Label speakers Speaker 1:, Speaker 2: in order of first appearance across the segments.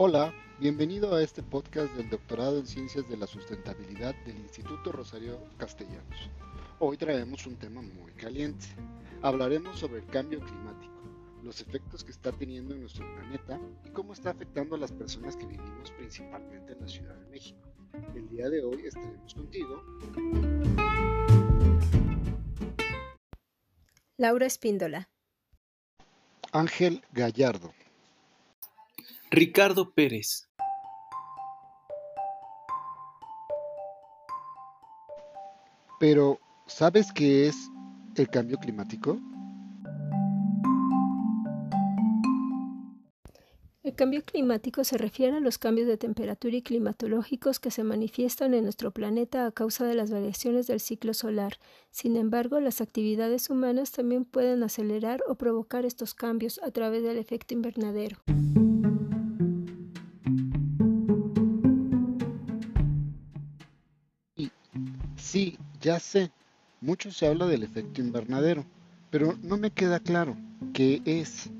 Speaker 1: Hola, bienvenido a este podcast del Doctorado en Ciencias de la Sustentabilidad del Instituto Rosario Castellanos. Hoy traemos un tema muy caliente. Hablaremos sobre el cambio climático, los efectos que está teniendo en nuestro planeta y cómo está afectando a las personas que vivimos principalmente en la Ciudad de México. El día de hoy estaremos contigo.
Speaker 2: Laura Espíndola.
Speaker 1: Ángel Gallardo.
Speaker 3: Ricardo Pérez.
Speaker 1: Pero, ¿sabes qué es el cambio climático?
Speaker 2: El cambio climático se refiere a los cambios de temperatura y climatológicos que se manifiestan en nuestro planeta a causa de las variaciones del ciclo solar. Sin embargo, las actividades humanas también pueden acelerar o provocar estos cambios a través del efecto invernadero.
Speaker 1: Sí, ya sé, mucho se habla del efecto invernadero, pero no me queda claro qué es.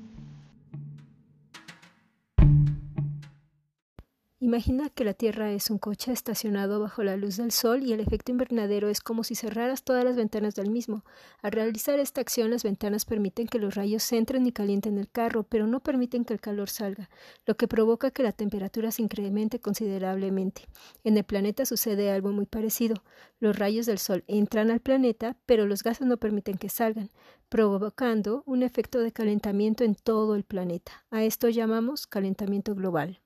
Speaker 2: Imagina que la Tierra es un coche estacionado bajo la luz del Sol y el efecto invernadero es como si cerraras todas las ventanas del mismo. Al realizar esta acción, las ventanas permiten que los rayos entren y calienten el carro, pero no permiten que el calor salga, lo que provoca que la temperatura se incremente considerablemente. En el planeta sucede algo muy parecido. Los rayos del Sol entran al planeta, pero los gases no permiten que salgan, provocando un efecto de calentamiento en todo el planeta. A esto llamamos calentamiento global.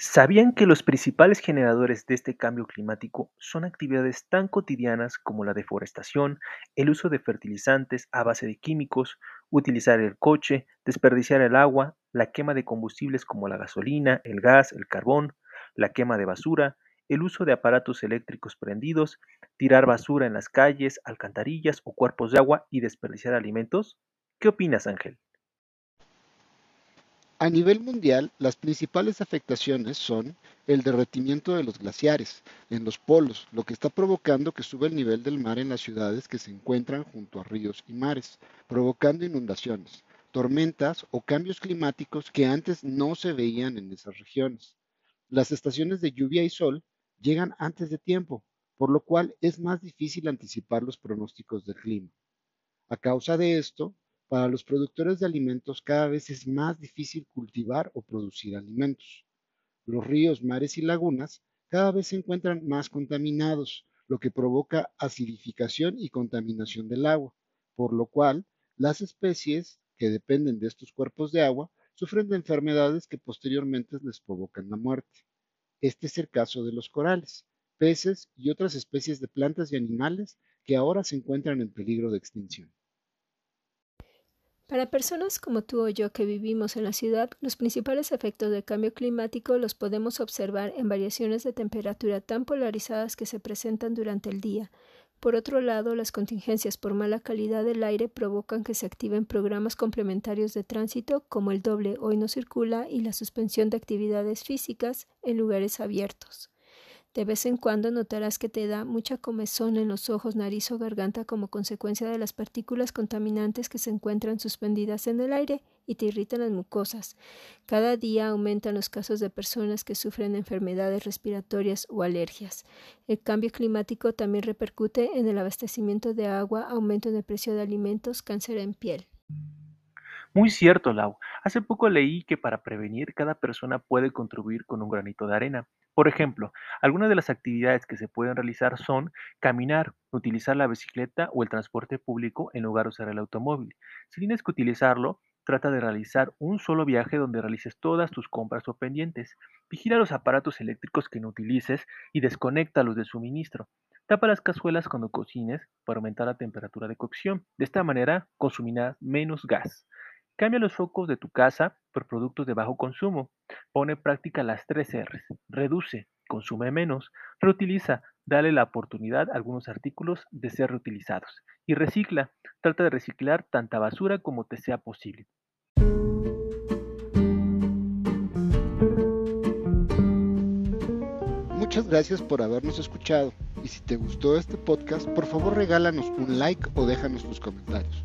Speaker 3: ¿Sabían que los principales generadores de este cambio climático son actividades tan cotidianas como la deforestación, el uso de fertilizantes a base de químicos, utilizar el coche, desperdiciar el agua, la quema de combustibles como la gasolina, el gas, el carbón, la quema de basura, el uso de aparatos eléctricos prendidos, tirar basura en las calles, alcantarillas o cuerpos de agua y desperdiciar alimentos? ¿Qué opinas, Ángel?
Speaker 1: A nivel mundial, las principales afectaciones son el derretimiento de los glaciares en los polos, lo que está provocando que suba el nivel del mar en las ciudades que se encuentran junto a ríos y mares, provocando inundaciones, tormentas o cambios climáticos que antes no se veían en esas regiones. Las estaciones de lluvia y sol llegan antes de tiempo, por lo cual es más difícil anticipar los pronósticos del clima. A causa de esto, para los productores de alimentos cada vez es más difícil cultivar o producir alimentos. Los ríos, mares y lagunas cada vez se encuentran más contaminados, lo que provoca acidificación y contaminación del agua, por lo cual las especies que dependen de estos cuerpos de agua sufren de enfermedades que posteriormente les provocan la muerte. Este es el caso de los corales, peces y otras especies de plantas y animales que ahora se encuentran en peligro de extinción.
Speaker 2: Para personas como tú o yo que vivimos en la ciudad, los principales efectos del cambio climático los podemos observar en variaciones de temperatura tan polarizadas que se presentan durante el día. Por otro lado, las contingencias por mala calidad del aire provocan que se activen programas complementarios de tránsito como el doble hoy no circula y la suspensión de actividades físicas en lugares abiertos. De vez en cuando notarás que te da mucha comezón en los ojos, nariz o garganta como consecuencia de las partículas contaminantes que se encuentran suspendidas en el aire y te irritan las mucosas. Cada día aumentan los casos de personas que sufren enfermedades respiratorias o alergias. El cambio climático también repercute en el abastecimiento de agua, aumento en el precio de alimentos, cáncer en piel.
Speaker 3: Muy cierto, Lau. Hace poco leí que para prevenir cada persona puede contribuir con un granito de arena. Por ejemplo, algunas de las actividades que se pueden realizar son caminar, utilizar la bicicleta o el transporte público en lugar de usar el automóvil. Si tienes que utilizarlo, trata de realizar un solo viaje donde realices todas tus compras o pendientes. Vigila los aparatos eléctricos que no utilices y desconéctalos del suministro. Tapa las cazuelas cuando cocines para aumentar la temperatura de cocción. De esta manera consumirás menos gas. Cambia los focos de tu casa por productos de bajo consumo. Pone práctica las tres R's. Reduce, consume menos, reutiliza, dale la oportunidad a algunos artículos de ser reutilizados. Y recicla, trata de reciclar tanta basura como te sea posible.
Speaker 1: Muchas gracias por habernos escuchado y si te gustó este podcast, por favor regálanos un like o déjanos tus comentarios.